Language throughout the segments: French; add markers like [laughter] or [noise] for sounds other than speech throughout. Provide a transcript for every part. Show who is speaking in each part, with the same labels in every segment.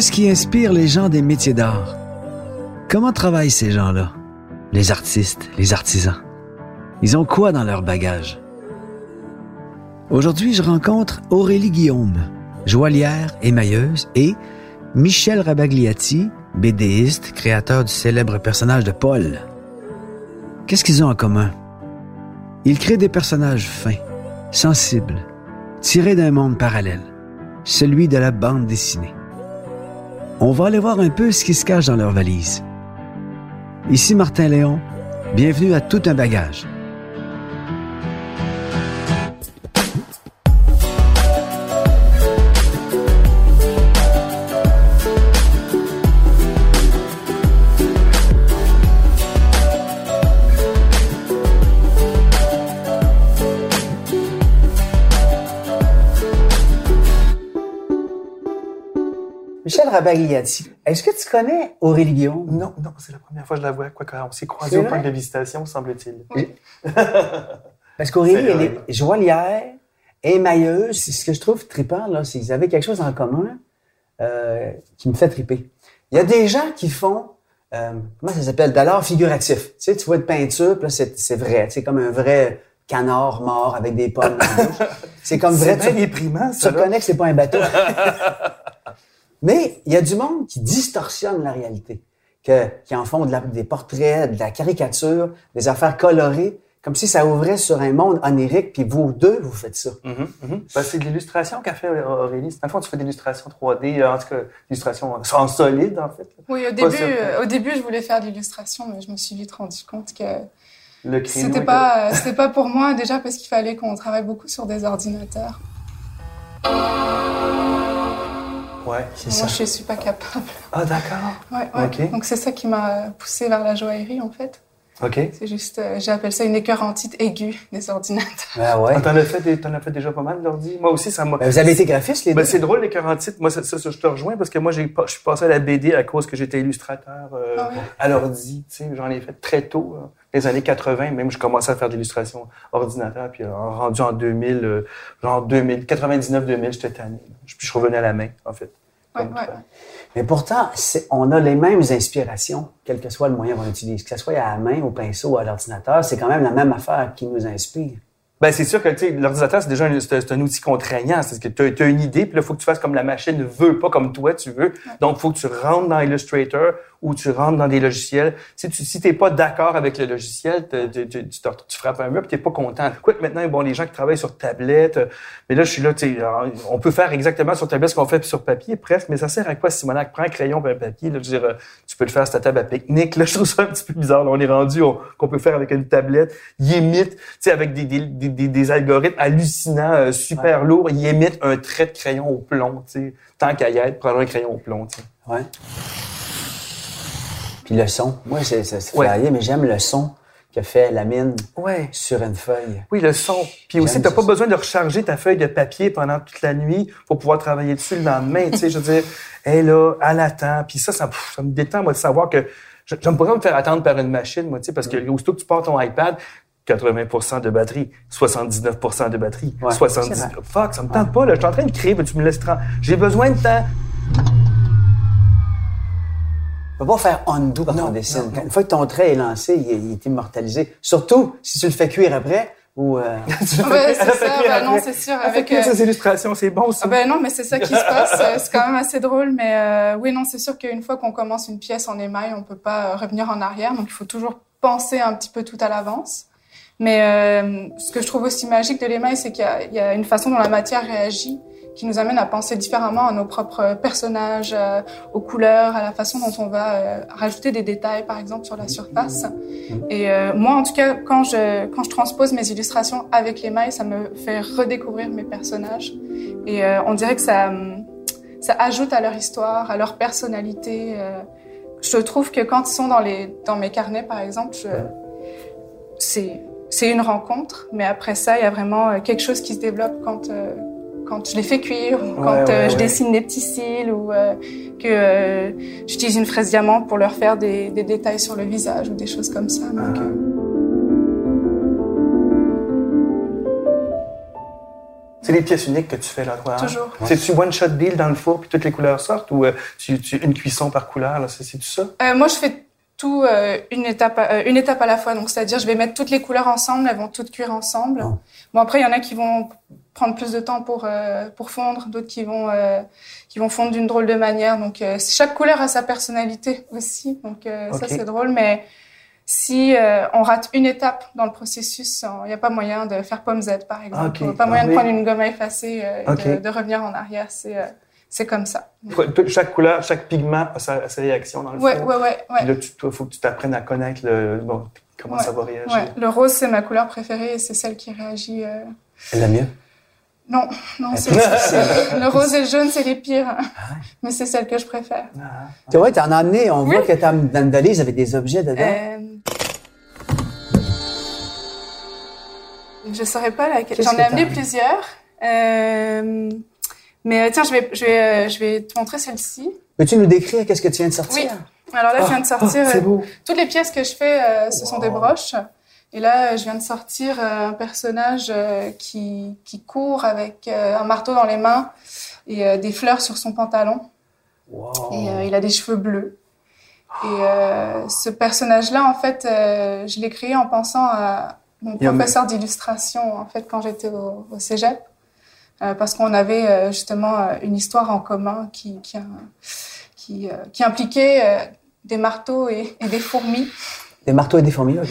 Speaker 1: Qu'est-ce qui inspire les gens des métiers d'art? Comment travaillent ces gens-là? Les artistes, les artisans. Ils ont quoi dans leur bagage? Aujourd'hui, je rencontre Aurélie Guillaume, joaillière, émailleuse, et Michel Rabagliati, BDiste, créateur du célèbre personnage de Paul. Qu'est-ce qu'ils ont en commun? Ils créent des personnages fins, sensibles, tirés d'un monde parallèle, celui de la bande dessinée. On va aller voir un peu ce qui se cache dans leurs valises. Ici Martin Léon, bienvenue à Tout un bagage. Michel Rabagliati, est-ce que tu connais Aurélie Guillaume?
Speaker 2: Non, non, c'est la première fois que je la vois. Quoi on s'est croisés au parc de visitation, semble-t-il.
Speaker 3: Oui. [laughs]
Speaker 1: Parce qu'Aurélie, elle est joaillière, émailleuse. Ce que je trouve trippant, là, c'est qu'ils avaient quelque chose en commun euh, qui me fait tripper. Il y a des gens qui font, euh, comment ça s'appelle, de l'art figuratif. Tu sais, tu vois de peinture, puis là, c'est, vrai. C'est comme un vrai canard mort avec des pommes. [laughs] C'est comme vrai.
Speaker 2: C'est
Speaker 1: tu-
Speaker 2: déprimant,
Speaker 1: tu
Speaker 2: ça. là.
Speaker 1: reconnais que c'est pas un bateau. [laughs] Mais il y a du monde qui distorsionne la réalité, que, qui en font de la- des portraits, de la caricature, des affaires colorées, comme si ça ouvrait sur un monde onirique, puis vous deux, vous faites ça.
Speaker 2: Mhm. Ben, c'est de l'illustration qu'a fait Aurélie. Dans le fond, tu fais de l'illustration 3D, euh, en tout cas, l'illustration en- solide, en fait.
Speaker 3: Oui, au début, euh, au début, je voulais faire de l'illustration, mais je me suis vite rendu compte que c'était
Speaker 2: était-
Speaker 3: pas, euh, c'était pas pour moi déjà parce qu'il fallait qu'on travaille beaucoup sur des ordinateurs.
Speaker 2: Ouais.
Speaker 1: C'est
Speaker 3: Moi, je suis pas capable.
Speaker 2: Ah, d'accord.
Speaker 3: Ouais. Donc c'est ça qui m'a poussée vers la joaillerie en fait.
Speaker 2: OK.
Speaker 3: C'est juste, euh, j'appelle ça une écœurantite aiguë des ordinateurs.
Speaker 1: Ben ouais.
Speaker 2: Ah, T'en as fait, des- t'en as fait déjà pas mal d'ordi? Moi aussi, ça m'a...
Speaker 1: Ben, vous avez été graphiste, les
Speaker 2: Ben,
Speaker 1: deux?
Speaker 2: c'est drôle, les 48. Moi, ça, ça, ça, je te rejoins parce que moi, j'ai pas, je suis passé à la BD à cause que j'étais illustrateur euh,
Speaker 3: Ah oui.
Speaker 2: à l'ordi. Tu sais, j'en ai fait très tôt, là. les années 80. Même, je commençais à faire de l'illustration ordinateur. Puis, euh, rendu en 2000, euh, genre 2000, 99-2000, j'étais tanné. Puis, je revenu à la main, en fait.
Speaker 3: Ouais, ouais, ouais.
Speaker 1: Mais pourtant, c'est- on a les mêmes inspirations, quel que soit le moyen qu'on utilise. Que ce soit à la main, au pinceau ou à l'ordinateur, c'est quand même la même affaire qui nous inspire.
Speaker 2: Ben, c'est sûr que, l'ordinateur, c'est déjà un, c'est, c'est un outil contraignant. C'est que tu as, une idée, puis là, il faut que tu fasses comme la machine veut, pas comme toi, tu veux. Donc, il faut que tu rentres dans Illustrator ou tu rentres dans des logiciels. Si tu si t'es pas d'accord avec le logiciel, te- tu, te- tu frappes un mur, puis t'es pas content. Quoique maintenant, bon, les gens qui travaillent sur tablette, euh, mais là, je suis là, tu on peut faire exactement sur tablette ce qu'on fait sur papier, presque, mais ça sert à quoi, Simonac? Prends un crayon et un papier, là, je veux dire, euh, tu peux le faire sur ta table à pique-nique, là, [laughs] je trouve ça un petit peu bizarre, là, on est rendu on- qu'on peut faire avec une tablette, il émite, tu sais, avec des, des, des, des- des algorithmes hallucinants, euh, super lourds, il émite un trait de crayon au plomb, tu sais, tant qu'à y être, prendre un crayon au plomb, tu sais.
Speaker 1: Ouais. Puis le son. Moi, c'est
Speaker 2: Ouais.
Speaker 1: varié, mais j'aime le son que fait la mine
Speaker 2: Ouais.
Speaker 1: sur une feuille.
Speaker 2: Oui, le son. Puis aussi, t'as
Speaker 1: ça,
Speaker 2: pas besoin de recharger ta feuille de papier pendant toute la nuit pour pouvoir travailler dessus le lendemain. tu sais, je veux dire, [laughs] elle là, elle attend. Puis ça, ça, pff, ça me détend, moi, de savoir que je j'aime pas me faire attendre par une machine, moi, tu sais, parce que aussitôt que tu pars ton iPad, 80% de batterie, 79% de batterie,
Speaker 1: Ouais,
Speaker 2: 70
Speaker 1: c'est vrai.
Speaker 2: Fuck, ça me tente pas, là. Je suis en train de créer, mais tu me laisses... J'ai besoin de temps.
Speaker 1: Tu peux pas faire undo quand
Speaker 2: Non,
Speaker 1: on dessine.
Speaker 2: non, non.
Speaker 1: Une fois que ton trait est lancé, il est, il est immortalisé. Surtout si tu le fais cuire après ou... euh,
Speaker 3: Ouais, c'est ça, non, c'est sûr.
Speaker 2: Avec
Speaker 3: Avec, euh,
Speaker 2: ces illustrations, c'est bon, ça.
Speaker 3: Ah ben non, mais c'est ça qui se passe. [laughs] C'est quand même assez drôle, mais euh, oui, non, c'est sûr qu'une fois qu'on commence une pièce en émail, on peut pas euh, revenir en arrière, donc il faut toujours penser un petit peu tout à l'avance. Mais euh, ce que je trouve aussi magique de l'émail, c'est qu'il y, a une façon dont la matière réagit qui nous amène à penser différemment à nos propres personnages, euh, aux couleurs, à la façon dont on va euh, rajouter des détails, par exemple, sur la surface. Et euh, moi, en tout cas, quand je, quand je transpose mes illustrations avec l'émail, ça me fait redécouvrir mes personnages. Et on dirait que ça, ça ajoute à leur histoire, à leur personnalité. je trouve que quand ils sont dans, les, dans mes carnets, par exemple, c'est, une rencontre, mais après ça, il y a vraiment quelque chose qui se développe quand, quand je les fais cuire, ou quand
Speaker 2: Ouais,
Speaker 3: euh,
Speaker 2: ouais,
Speaker 3: je
Speaker 2: ouais.
Speaker 3: dessine des petits cils, ou euh, que euh, j'utilise une fraise diamant pour leur faire des, des détails sur le visage, ou des choses comme ça. Donc,
Speaker 2: Tu C'est des pièces uniques que tu fais là, toi. hein?
Speaker 3: Toujours.
Speaker 2: C'est-tu one-shot deal dans le four puis toutes les couleurs sortent ou euh, tu, tu- une cuisson par couleur, là, c'est c'est-tu ça?
Speaker 3: Euh, moi, je fais tout euh, une étape à, euh, une étape à la fois. Donc, c'est-à-dire, je vais mettre toutes les couleurs ensemble, elles vont toutes cuire ensemble.
Speaker 1: Oh.
Speaker 3: Bon, après, il y en a qui vont prendre plus de temps pour euh, pour fondre, d'autres qui vont euh, qui vont fondre d'une drôle de manière. Donc, euh, chaque couleur a sa personnalité aussi. Donc, euh, ça c'est drôle, mais si euh, on rate une étape dans le processus, il n'y a pas moyen de faire pomme Z, par exemple.
Speaker 2: Ok.
Speaker 3: Pas moyen
Speaker 2: Ah
Speaker 3: de
Speaker 2: oui.
Speaker 3: prendre une gomme à effacer et de, de revenir en arrière. C'est c'est comme ça.
Speaker 2: Chaque couleur, chaque pigment a sa, réaction dans le
Speaker 3: Ouais,
Speaker 2: four.
Speaker 3: ouais, ouais, ouais.
Speaker 2: Puis là, il faut que tu t'apprennes à connaître le, bon, comment
Speaker 3: Ouais.
Speaker 2: ça va réagir.
Speaker 3: Ouais, le rose, c'est ma couleur préférée et c'est celle qui réagit. euh,
Speaker 1: la mieux.
Speaker 3: Non, non, c'est c'est- le rose et le jaune, c'est les pires. Mais c'est celle que je préfère.
Speaker 2: Ah.
Speaker 1: Tu vois, t'en as amené, on
Speaker 3: Oui.
Speaker 1: voit que le valise, avait des objets dedans.
Speaker 3: Euh, Je saurais pas laquelle.
Speaker 1: Qu'est-ce
Speaker 3: J'en ai amené? plusieurs. Euh, Mais euh, tiens, je vais, je vais, euh, je vais te montrer celle-ci.
Speaker 1: Peux-tu nous décrire qu'est-ce que tu viens de sortir?
Speaker 3: Oui. Alors là, je viens de sortir.
Speaker 2: Ah,
Speaker 3: euh,
Speaker 2: beau.
Speaker 3: Toutes les pièces que je fais, ce sont des broches. Et là, je viens de sortir un personnage qui, qui court avec un marteau dans les mains et des fleurs sur son pantalon.
Speaker 1: Wow.
Speaker 3: Et il a des cheveux bleus. Et euh, ce personnage-là, en fait, euh, je l'ai créé en pensant à mon professeur d'illustration, en fait, quand j'étais au, au cégep. Euh, parce qu'on avait euh, justement euh, une histoire en commun qui, qui, a- qui, qui impliquait des marteaux et, et des fourmis.
Speaker 1: Des marteaux et des fourmis, OK.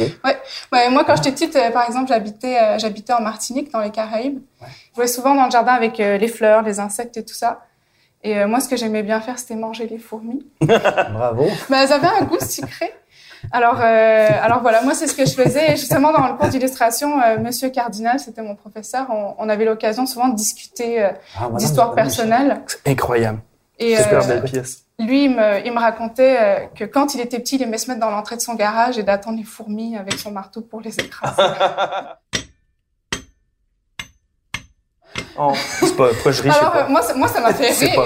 Speaker 3: Ouais, moi, quand j'étais petite, par exemple, j'habitais, j'habitais en Martinique, dans les Caraïbes. Je jouais souvent dans le jardin avec les fleurs, les insectes et tout ça. Et moi, ce que j'aimais bien faire, c'était manger les fourmis. [laughs]
Speaker 1: Bravo.
Speaker 3: Mais elles avaient un goût sucré. Alors, euh, alors voilà, moi, c'est ce que je faisais. Et justement, dans le cours d'illustration, euh, Monsieur Cardinal, c'était mon professeur, on, on avait l'occasion souvent de discuter euh,
Speaker 1: Ah, voilà,
Speaker 2: incroyable.
Speaker 3: Et
Speaker 2: Super
Speaker 3: euh,
Speaker 2: belle pièce.
Speaker 3: lui, il me, il me racontait euh, que quand il était petit, il aimait se mettre dans l'entrée de son garage et d'attendre les fourmis avec son marteau pour les écraser. [laughs]
Speaker 2: Oh, c'est pas, pas je ris, je sais
Speaker 3: Alors,
Speaker 2: pas.
Speaker 3: moi, ça- moi, ça m'a fait rire.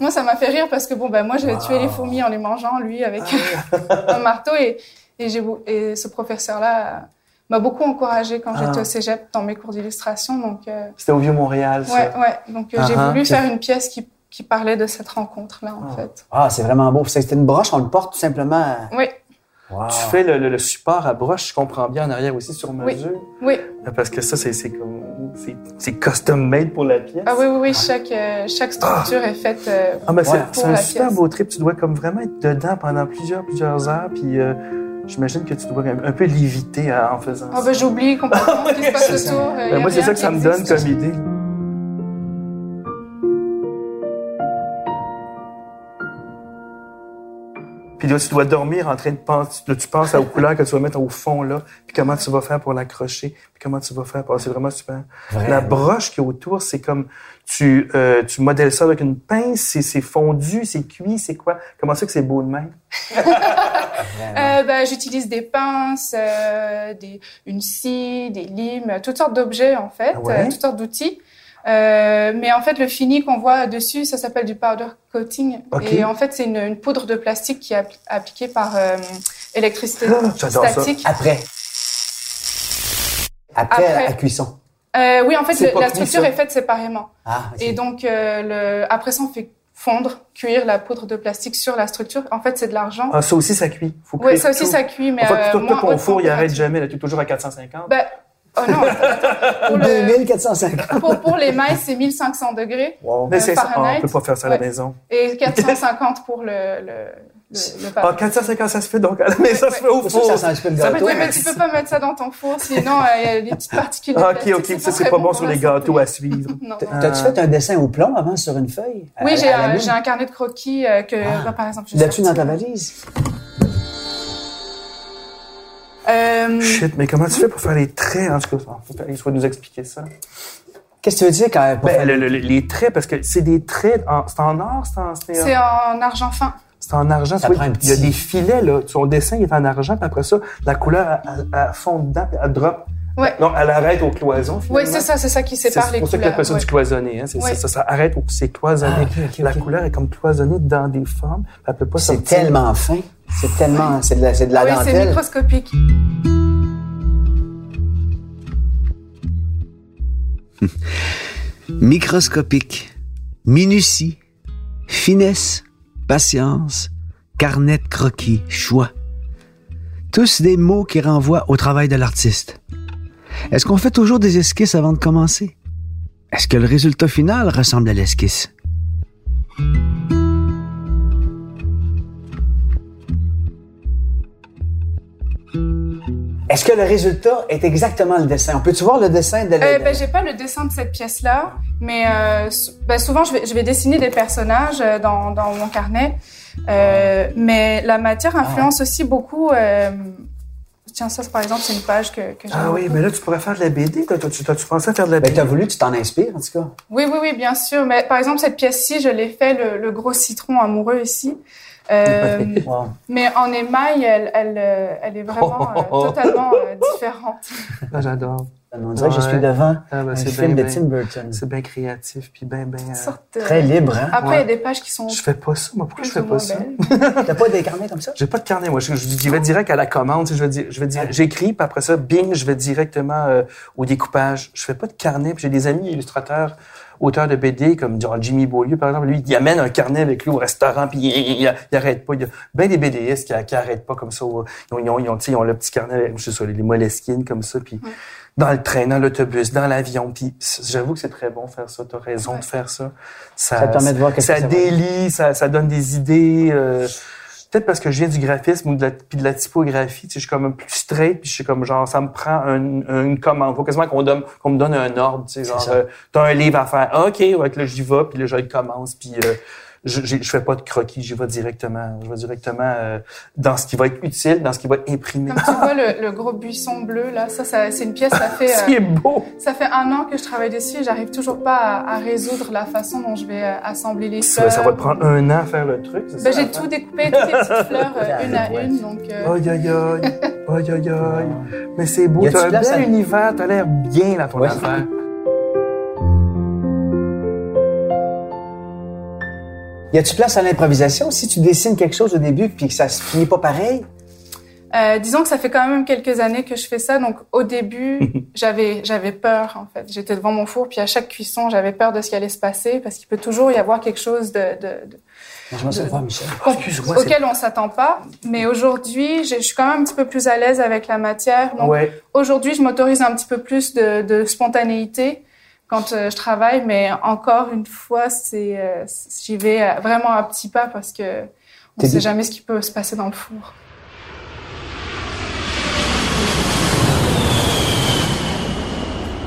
Speaker 3: Moi, ça m'a fait rire parce que bon, ben moi, j'avais tué les fourmis en les mangeant, lui, avec [laughs] un marteau. Et, et, j'ai, et ce professeur-là m'a beaucoup encouragé quand
Speaker 2: Ah.
Speaker 3: j'étais au cégep dans mes cours d'illustration. Donc, euh,
Speaker 2: C'était au Vieux-Montréal, ça.
Speaker 3: ouais, ouais. Donc, euh, j'ai
Speaker 2: Ah,
Speaker 3: voulu
Speaker 2: ah.
Speaker 3: faire une pièce qui, qui parlait de cette rencontre-là, en
Speaker 2: Ah.
Speaker 3: fait.
Speaker 1: Ah, c'est vraiment beau. C'était une broche, on le porte tout simplement.
Speaker 3: Oui,
Speaker 1: Wow.
Speaker 2: Tu fais le, le- le support à broche, je comprends bien, en arrière aussi, sur mesure.
Speaker 3: oui.
Speaker 2: Parce que ça, c'est c'est comme... c'est- C'est custom-made pour la pièce.
Speaker 3: Ah oui, oui, oui. Chaque, euh, chaque structure est faite euh,
Speaker 2: Ah, ben, c'est
Speaker 1: Ouais.
Speaker 2: c'est
Speaker 3: Pour
Speaker 2: un
Speaker 3: la
Speaker 2: super
Speaker 3: pièce.
Speaker 2: beau trip. Tu dois comme vraiment être dedans pendant plusieurs, plusieurs heures. Puis euh, j'imagine que tu dois un peu léviter euh, en faisant
Speaker 3: Ah
Speaker 2: ça.
Speaker 3: ben j'oublie complètement ce qui se [laughs] passe autour. euh,
Speaker 2: Ben, moi, c'est ça que ça me donne comme idée. Là, tu dois dormir en train de penser. là, tu penses aux couleurs que tu vas mettre au fond, là. Puis comment tu vas faire pour l'accrocher. Puis comment tu vas faire pour... C'est vraiment super.
Speaker 1: Vraiment.
Speaker 2: La broche qui est autour, c'est comme... Tu, euh, tu modèles ça avec une pince, c'est c'est fondu, c'est cuit, c'est quoi? Comment ça que c'est beau de même? [laughs]
Speaker 3: Euh, ben, j'utilise des pinces, euh, des, une scie, des limes, toutes sortes d'objets en fait,
Speaker 2: Ah ouais?
Speaker 3: euh, toutes sortes d'outils. Euh, mais en fait, le fini qu'on voit dessus, ça s'appelle du powder coating. Et en fait, c'est une, une poudre de plastique qui est appli- appliquée par euh, électricité
Speaker 2: Ah, j'adore ça.
Speaker 3: statique.
Speaker 1: Après. Après,
Speaker 3: Après.
Speaker 1: la cuisson.
Speaker 3: Euh, oui, en fait, le- la structure est faite séparément.
Speaker 1: Ah, ok.
Speaker 3: Et donc, euh, le, après ça, on fait fondre, cuire la poudre de plastique sur la structure. En fait, c'est de l'argent.
Speaker 2: Ah, ça aussi, ça cuit. Faut
Speaker 3: oui, ça aussi,
Speaker 2: tout.
Speaker 3: ça cuit, mais
Speaker 2: En fait,
Speaker 3: euh,
Speaker 2: toi, toi,
Speaker 3: moins
Speaker 2: ton
Speaker 3: haute
Speaker 2: four, il arrête jamais. Là, tu es toujours à 450.
Speaker 3: Ben, oh non, [laughs] pour, le,
Speaker 1: 2450.
Speaker 3: pour, pour les mailles, c'est 1500 degrés
Speaker 1: Wow.
Speaker 2: Mais
Speaker 3: euh,
Speaker 2: c'est ça. Ah, on peut pas faire ça à la
Speaker 3: Ouais.
Speaker 2: maison.
Speaker 3: et 450 pour le, le, le, le
Speaker 2: Ah,
Speaker 3: papier.
Speaker 2: 450, ça se fait donc à la maison, ça se fait au
Speaker 1: ça, ça
Speaker 2: four.
Speaker 1: sent un petit peu le
Speaker 2: Ça
Speaker 1: gâteau.
Speaker 3: Oui, mais tu peux pas mettre ça dans ton four, sinon euh, il y a des petites particules
Speaker 2: Ah, ok, ok, ça c'est pas bon sur les gâteaux à suivre.
Speaker 1: T'as-tu fait un dessin au plomb avant sur une feuille?
Speaker 3: Oui, j'ai un, carnet de croquis euh, que,
Speaker 1: Ah.
Speaker 3: bah, par exemple, je
Speaker 1: L'as-tu dans ta valise?
Speaker 3: Euh,
Speaker 2: Shit, mais comment tu fais pour faire les traits? En tout cas, il faut nous expliquer ça.
Speaker 1: Qu'est-ce que tu veux dire quand pour
Speaker 2: Ben,
Speaker 1: faire-
Speaker 2: le- le- les traits, parce que c'est des traits, en- c'est en or, c'est en, c'est en-
Speaker 3: c'est en argent fin.
Speaker 2: c'est en argent.
Speaker 1: Ça prend
Speaker 2: Il y a des filets, là. Son dessin il est en argent, puis après ça, la couleur, elle, elle- elle fond dedans, puis elle drop.
Speaker 3: Ouais.
Speaker 2: Non, elle arrête aux cloisons,
Speaker 3: Oui, c'est ça, c'est ça qui sépare
Speaker 2: C'est
Speaker 3: les
Speaker 2: pour ça
Speaker 3: couleurs.
Speaker 2: qu'on appelle ça
Speaker 3: ouais.
Speaker 2: du cloisonné. Hein. C'est
Speaker 3: Ouais.
Speaker 2: ça, ça arrête où c'est cloisonné.
Speaker 1: Ah,
Speaker 2: La couleur est comme cloisonnée dans des formes. Elle peut pas
Speaker 1: C'est tellement fin. C'est tellement, c'est de la, c'est de la
Speaker 3: oui, c'est microscopique. [laughs]
Speaker 1: Microscopique, minutie, finesse, patience, carnet de croquis, choix. Tous des mots qui renvoient au travail de l'artiste. Est-ce qu'on fait toujours des esquisses avant de commencer? Est-ce que le résultat final ressemble à l'esquisse? Est-ce que le résultat est exactement le dessin? On peut-tu voir le dessin de la...
Speaker 3: Euh, ben, j'ai pas le dessin de cette pièce-là, mais euh, ben, souvent je vais, je vais dessiner des personnages euh, dans, dans mon carnet. Euh, mais la matière influence aussi beaucoup. euh, tiens, ça c'est- par exemple, c'est une page que, que
Speaker 2: Ah oui,
Speaker 3: beaucoup.
Speaker 2: mais là, tu pourrais faire de la BD. Toi, tu à faire de la
Speaker 1: Ben,
Speaker 2: BD?
Speaker 1: t'as voulu, tu t'en inspires, en tout cas.
Speaker 3: Oui, oui, oui, bien sûr. Mais par exemple, cette pièce-ci, je l'ai fait le, le gros citron amoureux ici. Euh,
Speaker 1: Wow.
Speaker 3: mais en émail, elle, elle, euh, elle est vraiment euh, totalement euh, différente.
Speaker 2: Ah, j'adore.
Speaker 1: On dirait que je suis
Speaker 2: Ouais.
Speaker 1: devant
Speaker 2: Ah, ben,
Speaker 1: un
Speaker 2: c'est
Speaker 1: film
Speaker 2: bien,
Speaker 1: de
Speaker 2: bien-
Speaker 1: Tim Burton.
Speaker 2: C'est bien créatif, puis bien, bien... Euh,
Speaker 1: Très libre, hein?
Speaker 3: Après, il
Speaker 2: Ouais.
Speaker 3: y a des pages qui sont
Speaker 2: Je fais pas ça, moi. Pourquoi je fais pas ça?
Speaker 1: T'as pas des carnets comme ça?
Speaker 2: J'ai pas de carnet, moi. Je, je, j'y vais direct à la commande. tu sais, Je vais dire, je vais dire, j'écris, puis après ça, bing, je vais directement euh, au découpage. Je fais pas de carnet. Puis j'ai des amis illustrateurs, auteurs de BD, comme genre Jimmy Beaulieu, par exemple. Lui, il amène un carnet avec lui au restaurant, puis il, il, il- il arrête pas. Il y a bien des BDistes qui, qui arrêtent pas comme ça. Ils ont, ils ont, ils ont, tu sais, ils ont le petit carnet, avec, je sais les moleskines comme ça, puis dans le train, dans l'autobus, dans l'avion. Puis j'avoue que c'est très bon faire ça. T'as raison
Speaker 3: Ouais.
Speaker 2: de faire ça. Ça,
Speaker 1: Ça te permet de voir
Speaker 2: ça
Speaker 1: ça
Speaker 2: délie, ça, ça donne des idées. euh, Peut-être parce que je viens du graphisme ou de la, puis de la typographie, tu sais, je suis comme un plus straight, puis je suis comme genre, ça me prend un, une commande. Faut quasiment qu'on donne, qu'on me donne un ordre, tu sais, genre, euh, t'as un livre à faire. Ah, OK, ouais, que là, j'y vais, puis là, je le commence, puis euh, je, je fais pas de croquis, j'y vais directement, je vais directement euh, dans ce qui va être utile, dans ce qui va être imprimé.
Speaker 3: Comme tu vois, le, [laughs] le gros buisson bleu, là, ça, ça c'est une pièce, ça [laughs] fait, euh,
Speaker 2: C'est beau!
Speaker 3: ça fait un an que je travaille dessus et j'arrive toujours pas à, à résoudre la façon dont je vais euh, assembler les
Speaker 2: Ça,
Speaker 3: fleurs.
Speaker 2: ça va te prendre un an à faire le truc, c'est
Speaker 3: Ben,
Speaker 2: ça?
Speaker 3: j'ai tout découpé, toutes les petites fleurs, euh, [laughs] une à
Speaker 1: Ouais.
Speaker 3: une, donc... euh,
Speaker 2: Aïe, aïe, aïe. Aïe, aïe, aïe. Mais c'est beau. T'as un bel univers. T'as l'air bien dans ton
Speaker 1: Ouais.
Speaker 2: affaire.
Speaker 1: Y a-tu place à l'improvisation si tu dessines quelque chose au début puis que ça se finit pas pareil?
Speaker 3: Euh, disons que ça fait quand même quelques années que je fais ça, donc au début, [laughs] j'avais j'avais peur en fait. J'étais devant mon four, puis à chaque cuisson, j'avais peur de ce qui allait se passer, parce qu'il peut toujours y avoir quelque chose de, de, de-
Speaker 1: Je Michel.
Speaker 2: Oh, excuse-moi, c'est-
Speaker 3: auquel on s'attend pas. Mais aujourd'hui, je je suis quand même un petit peu plus à l'aise avec la matière. Donc
Speaker 2: Ouais.
Speaker 3: aujourd'hui, je m'autorise un petit peu plus de, de spontanéité quand euh, je travaille, mais encore une fois, c'est euh, j'y vais euh, vraiment à petits pas parce que on
Speaker 1: T'es
Speaker 3: sait jamais ce qui peut se passer dans le four.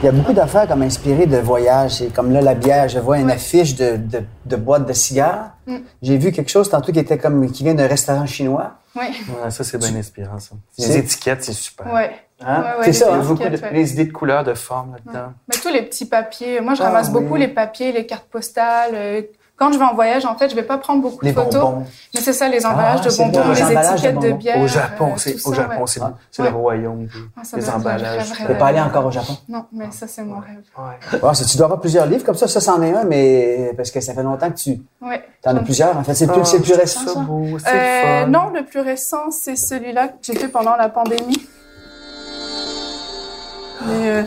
Speaker 1: Il y a beaucoup d'affaires comme inspirées de voyages. C'est comme là, la bière, je vois une
Speaker 3: Ouais.
Speaker 1: affiche de, de, de boîte de cigares.
Speaker 3: Mm.
Speaker 1: J'ai vu quelque chose tantôt qui était comme, qui vient d'un restaurant chinois.
Speaker 3: Oui,
Speaker 2: Ouais, ça, c'est bien inspirant, ça. Les étiquettes, c'est super.
Speaker 3: ouais.
Speaker 1: Hein?
Speaker 3: Ouais, ouais,
Speaker 1: c'est ça,
Speaker 2: Il y a
Speaker 1: hein?
Speaker 2: beaucoup de, les idées de couleurs, de formes là-dedans.
Speaker 3: Mais tous les petits papiers. Moi, je
Speaker 1: Ah,
Speaker 3: ramasse
Speaker 1: oui.
Speaker 3: beaucoup les papiers, les cartes postales. euh, Quand je vais en voyage, en fait, je vais pas prendre beaucoup
Speaker 1: Les
Speaker 3: de photos.
Speaker 1: bonbons.
Speaker 3: Mais c'est ça, les emballages
Speaker 1: Ah,
Speaker 3: de
Speaker 1: c'est
Speaker 3: bonbons,
Speaker 1: bon, les
Speaker 3: les
Speaker 1: emballages de
Speaker 3: étiquettes de, bière.
Speaker 2: Au Japon,
Speaker 3: euh,
Speaker 2: c'est,
Speaker 3: tout
Speaker 2: au
Speaker 3: ça,
Speaker 2: Japon,
Speaker 3: ouais.
Speaker 2: c'est,
Speaker 1: Ah.
Speaker 2: c'est
Speaker 3: Ouais.
Speaker 2: le royaume.
Speaker 3: Ah, être-
Speaker 2: emballages.
Speaker 3: je
Speaker 1: Tu peux pas aller encore au Japon?
Speaker 3: Non, mais ça, c'est mon rêve.
Speaker 2: Ouais.
Speaker 1: Ah, ça, tu dois avoir plusieurs livres comme ça. Ça, c'en est un, mais parce que ça fait longtemps que tu
Speaker 3: Ouais.
Speaker 1: en as plusieurs. En fait, c'est le plus,
Speaker 2: Ah,
Speaker 1: c'est récent,
Speaker 2: ça?
Speaker 1: ça?
Speaker 2: beau, c'est
Speaker 3: Euh, non, le plus récent, c'est celui-là que j'ai fait pendant la pandémie. Mais, euh,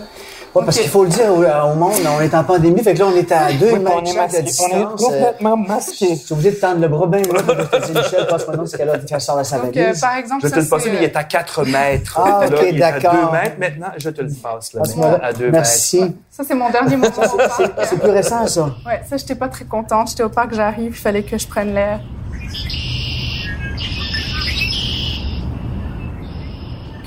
Speaker 1: Ouais, parce
Speaker 3: Ok.
Speaker 1: qu'il faut le dire au, au monde, on est en pandémie, fait que là, on est à deux
Speaker 2: Oui,
Speaker 1: mètres
Speaker 2: on est masqué. On est
Speaker 1: distance. euh,
Speaker 2: complètement masqué.
Speaker 1: Je suis obligé de tendre le bras bien loin pour te dire, Michel, passe-moi donc ce qu'elle a fait sortir de sa
Speaker 3: donc, euh,
Speaker 1: valise.
Speaker 3: par exemple,
Speaker 2: Je
Speaker 3: ça,
Speaker 2: te le passe, il est à 4 mètres.
Speaker 1: Ah,
Speaker 2: Là,
Speaker 1: ok,
Speaker 2: il est à
Speaker 1: d'accord.
Speaker 2: 2 mètres maintenant. Je te le passe, là, maintenant,
Speaker 1: là.
Speaker 2: à 2
Speaker 1: Merci.
Speaker 2: mètres.
Speaker 3: ça, c'est mon dernier moment au parc.
Speaker 1: C'est plus récent, ça.
Speaker 3: Ouais, ça, j'étais pas très contente. J'étais au parc, j'arrive, il fallait que je prenne l'air.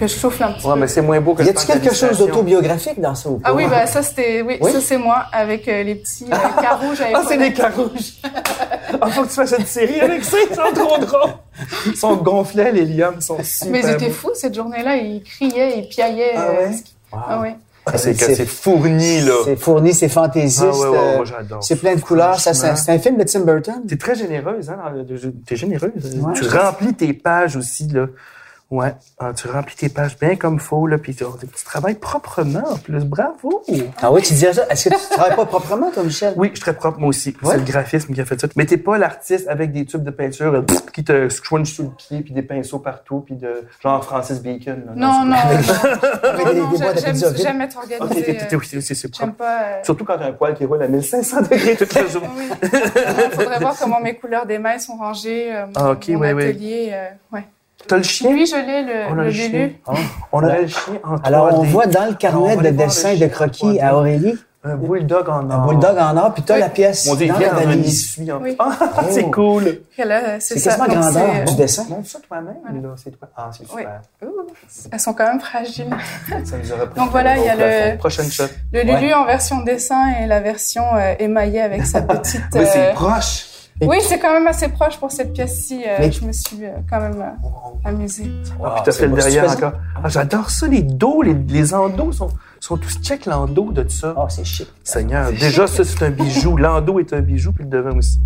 Speaker 3: Que je souffle un petit
Speaker 2: Ouais,
Speaker 3: peu.
Speaker 2: mais c'est moins beau que
Speaker 1: Y
Speaker 2: la
Speaker 1: quelque chose d'autobiographique dans ça ou pas?
Speaker 3: Ah oui, bah ça c'était, oui,
Speaker 1: Oui?
Speaker 3: ça c'est moi avec euh, les petits euh, [laughs] carreaux. J'avais
Speaker 2: Ah, c'est
Speaker 3: de-
Speaker 2: des carouges. Ah, faut que tu fasses une série avec ça, ils sont trop drôles. Ils sont gonflés, les liums, ils sont super
Speaker 3: Mais ils étaient fous cette journée-là. Ils criaient, ils piaillaient.
Speaker 1: Ah
Speaker 3: euh,
Speaker 1: ouais?
Speaker 3: Ah ouais.
Speaker 2: Ah, c'est que
Speaker 1: C'est-
Speaker 2: c'est fourni, là.
Speaker 1: C'est fourni, c'est fantaisiste.
Speaker 2: Ah ouais, ouais,
Speaker 1: euh,
Speaker 2: moi, j'adore.
Speaker 1: c'est plein de couleurs. Ça, c'est, un film de Tim Burton.
Speaker 2: T'es très généreuse, hein? T'es généreuse.
Speaker 1: Ouais.
Speaker 2: tu remplis tes pages aussi, là. Ouais. Ah, tu remplis tes pages bien comme faut, là, puis tu, tu travailles proprement en plus. Bravo!
Speaker 1: Ah oui, tu disais ça? Est-ce que tu travailles pas proprement, toi, Michel?
Speaker 2: Oui, je suis très propre, moi aussi.
Speaker 1: Ouais.
Speaker 2: C'est le graphisme qui a fait ça. Mais t'es pas l'artiste avec des tubes de peinture euh, pff, qui te scrunch sous le pied, puis des pinceaux partout, puis de genre Francis Bacon. là.
Speaker 3: Non, non, non. [laughs]
Speaker 1: des- des
Speaker 3: j'aime- être
Speaker 2: t'es-
Speaker 3: euh,
Speaker 2: c'est- c'est c'est
Speaker 3: J'aime
Speaker 2: propre.
Speaker 3: pas. euh,
Speaker 2: Surtout quand t'as un poil qui roule à 1500 degrés toute la [laughs] journée.
Speaker 3: Oui. Il faudrait voir comment mes couleurs d'émail sont rangées. euh, mon,
Speaker 2: Ah, ok,
Speaker 3: mon
Speaker 2: ouais, ouais.
Speaker 3: atelier. euh, ouais.
Speaker 2: T'as le chien?
Speaker 3: Oui, je l'ai, le,
Speaker 2: On a
Speaker 3: le
Speaker 2: le chien.
Speaker 3: Lulu.
Speaker 2: Ah, on a le chien en 3D.
Speaker 1: Alors, on voit dans le
Speaker 2: on
Speaker 1: carnet de
Speaker 2: aller voir
Speaker 1: dessin
Speaker 2: le
Speaker 1: de croquis
Speaker 2: 3D.
Speaker 1: à Aurélie,
Speaker 2: un bulldog en or.
Speaker 1: un bulldog en or, puis t'as
Speaker 3: Oui.
Speaker 1: la pièce
Speaker 2: Mon Dieu, il
Speaker 1: dans la valise.
Speaker 3: Oui.
Speaker 2: Ah, c'est cool.
Speaker 3: Là, c'est
Speaker 1: C'est
Speaker 3: ça.
Speaker 1: quasiment
Speaker 3: Donc,
Speaker 1: grandeur
Speaker 3: c'est-
Speaker 1: du dessin.
Speaker 2: Montre ça toi-même,
Speaker 3: Voilà.
Speaker 2: là, c'est toi. Ah, c'est
Speaker 3: Oui.
Speaker 2: super.
Speaker 3: Ouh, Elles sont quand même fragiles. [laughs]
Speaker 2: Ça nous aurait pris
Speaker 3: Donc voilà, il y a le-
Speaker 2: Prochaine shot.
Speaker 3: Le Lulu
Speaker 1: Ouais.
Speaker 3: en version dessin et la version euh, émaillée avec sa [laughs] petite.
Speaker 2: Mais c'est
Speaker 3: euh, Oui, c'est quand même assez proche pour cette pièce-ci. euh,
Speaker 1: Mais-
Speaker 3: Je me suis euh, quand même euh, amusée.
Speaker 2: Ah,
Speaker 1: Wow,
Speaker 2: puis t'as
Speaker 1: c'est
Speaker 2: fait le
Speaker 1: beau.
Speaker 2: derrière encore. Ah, j'adore ça, les dos, les, les endos sont, sont tous check l'endo de ça.
Speaker 1: Oh, c'est chic.
Speaker 2: Seigneur, déjà, ça, c'est un bijou. L'endo est un bijou, puis le devant aussi.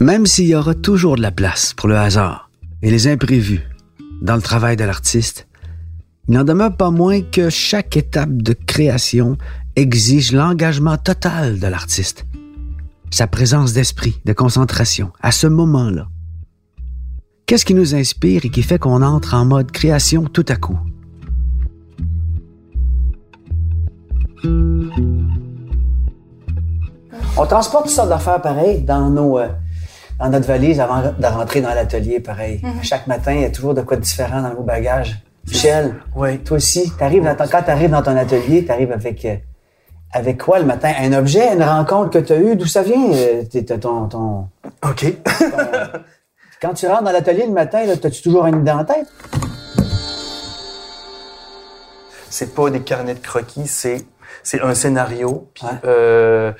Speaker 1: Même s'il y aura toujours de la place pour le hasard et les imprévus dans le travail de l'artiste, il n'en demeure pas moins que chaque étape de création exige l'engagement total de l'artiste, sa présence d'esprit, de concentration, à ce moment-là. Qu'est-ce qui nous inspire et qui fait qu'on entre en mode création tout à coup? On transporte toutes sortes d'affaires pareilles dans nos euh, dans notre valise avant de rentrer dans l'atelier pareil. Chaque matin, il y a toujours de quoi de différent dans vos bagages. Michel, toi aussi, t'arrives dans ton, quand tu arrives dans ton atelier, tu arrives avec euh, avec quoi le matin? Un objet, une rencontre que tu as eue, d'où ça vient euh, t'as ton, ton,
Speaker 2: OK. [laughs]
Speaker 1: Quand tu rentres dans l'atelier le matin, là, as-tu toujours une idée en tête?
Speaker 2: C'est pas des carnets de croquis, c'est c'est un scénario. Puis euh,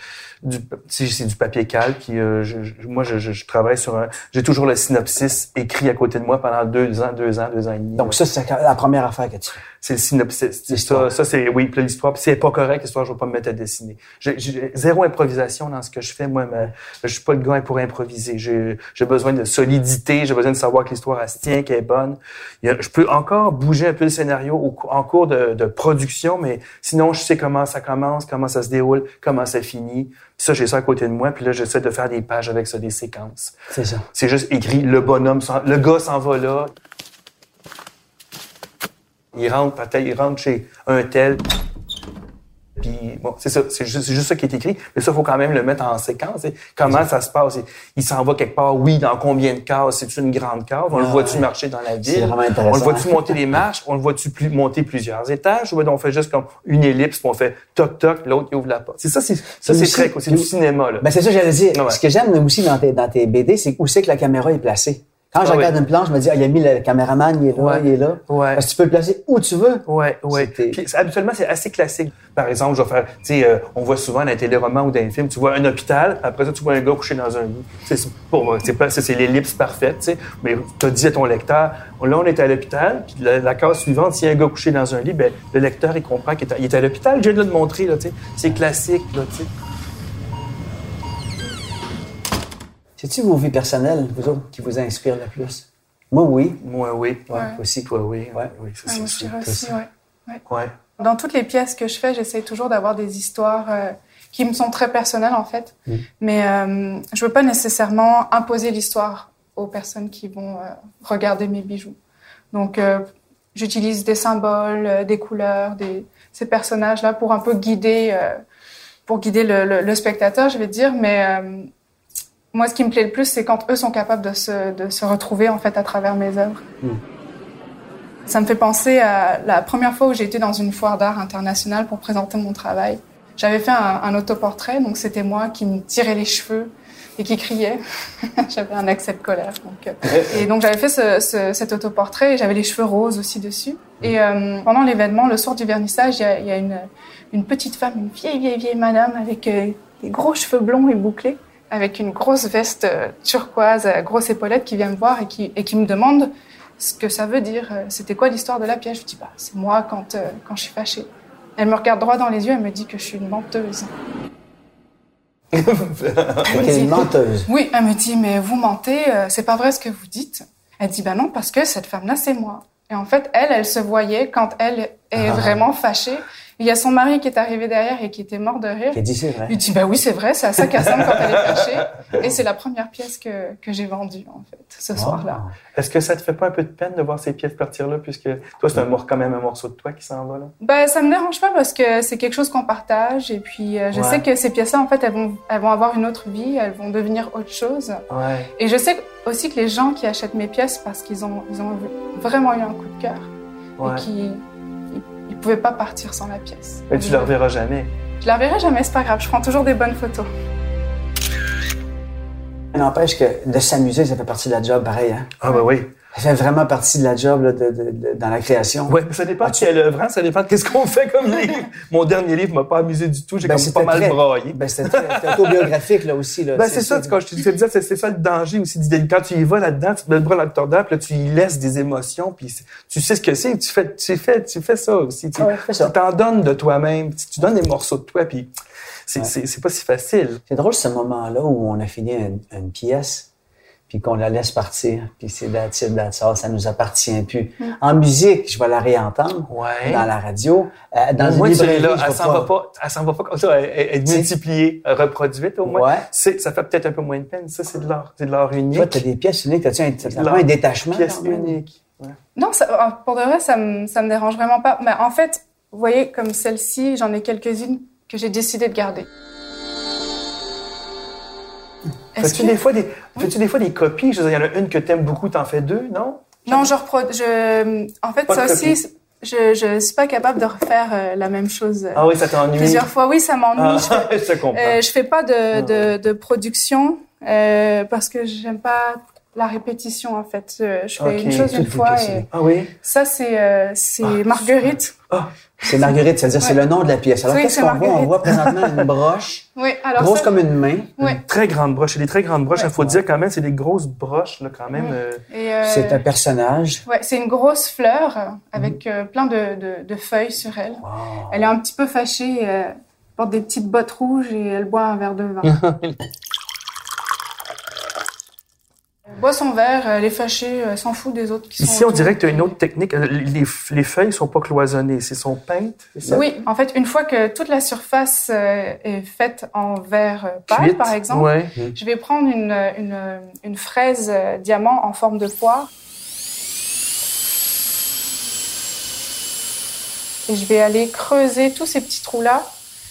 Speaker 2: du, c'est du papier calque. Euh, je, je- moi, je, je, je travaille sur un. J'ai toujours le synopsis écrit à côté de moi pendant deux ans, deux ans, deux ans et demi.
Speaker 1: Donc ça, c'est la première affaire que tu fais.
Speaker 2: C'est le synopsis. Ça, ça c'est oui, l'histoire. Puis c'est pas correct, l'histoire, je vais pas me mettre à dessiner. J'ai zéro improvisation dans ce que je fais. Moi, mais, je suis pas le gars pour improviser. J'ai besoin de solidité, j'ai besoin de savoir que l'histoire elle se tient, qu'elle est bonne. A- je peux encore bouger un peu le scénario au en cours de, de production, mais sinon, je sais comment ça commence, comment ça se déroule, comment ça finit. Ça, j'ai ça à côté de moi. Puis là, j'essaie de faire des pages avec ça, des séquences.
Speaker 1: C'est ça.
Speaker 2: C'est juste écrit, le bonhomme, s'en- le gars s'en va là. Il rentre, peut-être, il rentre chez un tel. Puis, bon, c'est ça, c'est juste, juste ça qui est écrit. Mais ça, il faut quand même le mettre en séquence. Comment ça se passe? Il- s'en va quelque part, oui, dans combien de cases? C'est une grande case? On le
Speaker 1: Ah,
Speaker 2: voit-tu
Speaker 1: ouais.
Speaker 2: marcher dans la
Speaker 1: C'est
Speaker 2: ville? On le voit-tu monter les marches? On le voit-tu plus, monter plusieurs étages? Ou on fait juste comme une ellipse, puis on fait toc-toc, l'autre, il ouvre la porte. C'est ça, c'est, ça,
Speaker 1: C'est
Speaker 2: très cool. C'est du cinéma, là.
Speaker 1: Ben c'est ça j'allais dire.
Speaker 2: Ouais.
Speaker 1: Ce que j'aime aussi dans tes, dans tes BD, c'est où c'est que la caméra est placée. Quand je
Speaker 2: Ah
Speaker 1: regarde
Speaker 2: oui.
Speaker 1: une planche, je me dis, ah, il a mis le caméraman, il est là,
Speaker 2: Ouais.
Speaker 1: il est là.
Speaker 2: Ouais.
Speaker 1: Parce que tu peux le placer où tu veux.
Speaker 2: Ouais, ouais. Puis habituellement, c'est assez classique. Par exemple, je vais faire, tu sais, euh, on voit souvent dans les téléromans ou dans les films, tu vois un hôpital, après ça, tu vois un gars couché dans un lit. C'est c'est pour moi, c'est pas, ça, c'est l'ellipse parfaite, tu sais. Mais tu as dit à ton lecteur, là, on est à l'hôpital, puis la, la case suivante, s'il y a un gars couché dans un lit, ben, le lecteur, il comprend qu'il est à, il est à l'hôpital. Je viens de le montrer, là, tu sais. C'est classique, là, tu sais.
Speaker 1: C'est-tu vos vies personnelles, vous autres, qui vous inspirent le plus? Moi, oui.
Speaker 2: Moi, oui.
Speaker 1: Ouais,
Speaker 3: Ouais.
Speaker 1: aussi.
Speaker 2: Toi, oui.
Speaker 1: Ouais.
Speaker 2: Oui, ça,
Speaker 3: Ah,
Speaker 2: c'est
Speaker 3: moi, je
Speaker 2: sûr.
Speaker 3: dirais
Speaker 1: c'est
Speaker 3: aussi, ouais.
Speaker 2: Ouais.
Speaker 3: Dans toutes les pièces que je fais, j'essaie toujours d'avoir des histoires euh, qui me sont très personnelles en fait.
Speaker 1: Mm.
Speaker 3: Mais euh, je veux pas nécessairement imposer l'histoire aux personnes qui vont euh, regarder mes bijoux. Donc euh, j'utilise des symboles, euh, des couleurs, des, ces personnages-là pour un peu guider, euh, pour guider le, le- le spectateur, je vais dire. Mais euh, moi, ce qui me plaît le plus, c'est quand eux sont capables de se, de se retrouver en fait à travers mes œuvres. Ça me fait penser à la première fois où j'ai été dans une foire d'art internationale pour présenter mon travail. J'avais fait un, un autoportrait, donc c'était moi qui me tirais les cheveux et qui criait. [laughs] j'avais un accès de colère. Donc, euh, et donc j'avais fait ce, ce- cet autoportrait et j'avais les cheveux roses aussi dessus. Et euh, pendant l'événement, le soir du vernissage, il y a, y a une, une petite femme, une vieille, vieille, vieille madame avec euh, des gros cheveux blonds et bouclés, avec une grosse veste euh, turquoise, à grosse épaulette, qui vient me voir et qui, et qui me demande ce que ça veut dire. euh, C'était quoi l'histoire de la pièce? Je dis, bah, c'est moi quand, euh, quand je suis fâchée. Elle me regarde droit dans les yeux, elle me dit que je suis une menteuse. [laughs] Elle dit-
Speaker 1: menteuse.
Speaker 3: Oui, elle me dit, mais vous mentez, euh, c'est pas vrai ce que vous dites. Elle dit, bah non, parce que cette femme-là, c'est moi. Et en fait, elle, elle se voyait quand elle est
Speaker 1: Ah.
Speaker 3: vraiment fâchée. Il y a son mari qui est arrivé derrière et qui était mort de rire.
Speaker 1: A dit c'est vrai.
Speaker 3: Il dit, bah oui, c'est vrai, c'est à ça qu'elle ressemble quand elle est fâchée. Et c'est la première pièce que, que j'ai vendue, en fait, ce soir-là.
Speaker 2: Est-ce que ça te fait pas un peu de peine de voir ces pièces partir là, puisque toi, c'est un mor- quand même un morceau de toi qui s'en va là?
Speaker 3: Bah, ça me dérange pas parce que c'est quelque chose qu'on partage. Et puis, euh, je
Speaker 2: Ouais.
Speaker 3: sais que ces pièces-là, en fait, elles vont, elles vont avoir une autre vie, elles vont devenir autre chose.
Speaker 2: Ouais.
Speaker 3: Et je sais aussi que les gens qui achètent mes pièces parce qu'ils ont, ils ont vraiment eu un coup de cœur
Speaker 2: Ouais.
Speaker 3: et qui pouvaient pas partir sans la pièce.
Speaker 2: Mais tu le reverras jamais.
Speaker 3: Je la reverrai jamais, c'est pas grave. Je prends toujours des bonnes photos.
Speaker 1: N'empêche que de s'amuser, ça fait partie de la job, pareil. Hein?
Speaker 2: Ah, bah oui.
Speaker 1: Ça fait vraiment partie de la job là, de, de- de- dans la création.
Speaker 2: Ouais, mais ça dépend de quelle œuvre, hein, ça dépend de qu'est-ce qu'on fait comme [laughs] livre. Mon dernier livre m'a pas amusé du tout, j'ai
Speaker 1: Ben,
Speaker 2: comme pas mal
Speaker 1: très-
Speaker 2: braillé.
Speaker 1: Ben, c'était autobiographique, là, aussi. Là.
Speaker 2: Ben, c'est ça, quand je te disais, c'est ça le danger aussi. Quand tu y vas là-dedans, tu te mets le bras dans le puis là, tu y laisses des émotions, puis tu sais ce que c'est, tu fais, tu fais, tu fais ça aussi. Tu
Speaker 1: Ah ouais, fais ça.
Speaker 2: tu t'en donnes de toi-même, tu, tu donnes des morceaux de toi, puis c'est
Speaker 1: Ouais.
Speaker 2: pas si facile.
Speaker 1: C'est drôle ce moment-là où on a fini une, une pièce, puis qu'on la laisse partir, puis c'est that's it, that's all, ça nous appartient plus. En musique, je vais la réentendre
Speaker 2: Ouais.
Speaker 1: dans la radio, euh, dans
Speaker 2: Au
Speaker 1: une
Speaker 2: moins, es
Speaker 1: librairie,
Speaker 2: là, elle s'en va pas, elle s'en va pas comme ça, elle, est multipliée, reproduite au moins.
Speaker 1: Ouais.
Speaker 2: C'est, ça fait peut-être un peu moins de peine. Ça, c'est de l'art, c'est de l'art unique.
Speaker 1: Toi, tu as des pièces uniques, as-tu un, t'as un détachement?
Speaker 2: pièce
Speaker 1: quand même?
Speaker 2: unique. Ouais.
Speaker 3: Non, ça, euh, pour de vrai, ça me, ça me dérange vraiment pas. Mais en fait, vous voyez, comme celle-ci, j'en ai quelques-unes que j'ai décidé de garder.
Speaker 2: Fais-tu
Speaker 3: que-
Speaker 2: des fois des, fais-tu des fois des copies? Je veux dire, il y en a une que t'aimes beaucoup, t'en fais deux, non?
Speaker 3: Non, je reproduis. Je... En fait,
Speaker 2: Pas
Speaker 3: ça
Speaker 2: copie.
Speaker 3: aussi, je, je suis pas capable de refaire euh, la même chose euh,
Speaker 2: Ah oui, ça t'ennuie.
Speaker 3: plusieurs fois. Oui, ça m'ennuie.
Speaker 2: Ah,
Speaker 3: Je, [laughs]
Speaker 2: comprends.
Speaker 3: euh, je fais pas de, de, de production parce que j'aime pas la répétition en fait. Euh, Je fais
Speaker 2: Ok,
Speaker 3: une chose une fois
Speaker 1: c'est-
Speaker 3: et
Speaker 2: ah oui?
Speaker 3: ça c'est euh, c'est
Speaker 2: Ah,
Speaker 3: Marguerite.
Speaker 1: C'est Marguerite, c'est-à-dire c'est
Speaker 3: Ouais.
Speaker 1: le nom de la pièce. Alors,
Speaker 3: Oui,
Speaker 1: qu'est-ce
Speaker 3: c'est
Speaker 1: qu'on voit? On voit présentement une broche, [laughs]
Speaker 3: Oui, alors
Speaker 1: grosse
Speaker 3: ça,
Speaker 1: comme une main.
Speaker 3: ouais.
Speaker 2: Très grande broche. C'est des très grandes broches. Il
Speaker 3: Ouais.
Speaker 2: faut dire quand même, c'est des grosses broches, là, quand même. Euh,
Speaker 3: Et,
Speaker 1: C'est un personnage.
Speaker 3: ouais, c'est une grosse fleur avec euh, plein de, de, de feuilles sur elle.
Speaker 1: Wow.
Speaker 3: Elle est un petit peu fâchée, euh, porte des petites bottes rouges et elle boit un verre de vin. [laughs] boit son verre, elle est fâchée, elle s'en fout des autres qui sont
Speaker 2: Ici, on dirait que tu as une autre technique. Euh, Les, les feuilles sont pas cloisonnées. C'est sont peintes, c'est ça?
Speaker 3: Oui, en fait, une fois que toute la surface euh, est faite en verre euh, pâle,
Speaker 2: Cuite.
Speaker 3: par exemple,
Speaker 2: Ouais.
Speaker 3: je vais prendre une, une, une fraise euh, diamant en forme de poire. Et je vais aller creuser tous ces petits trous-là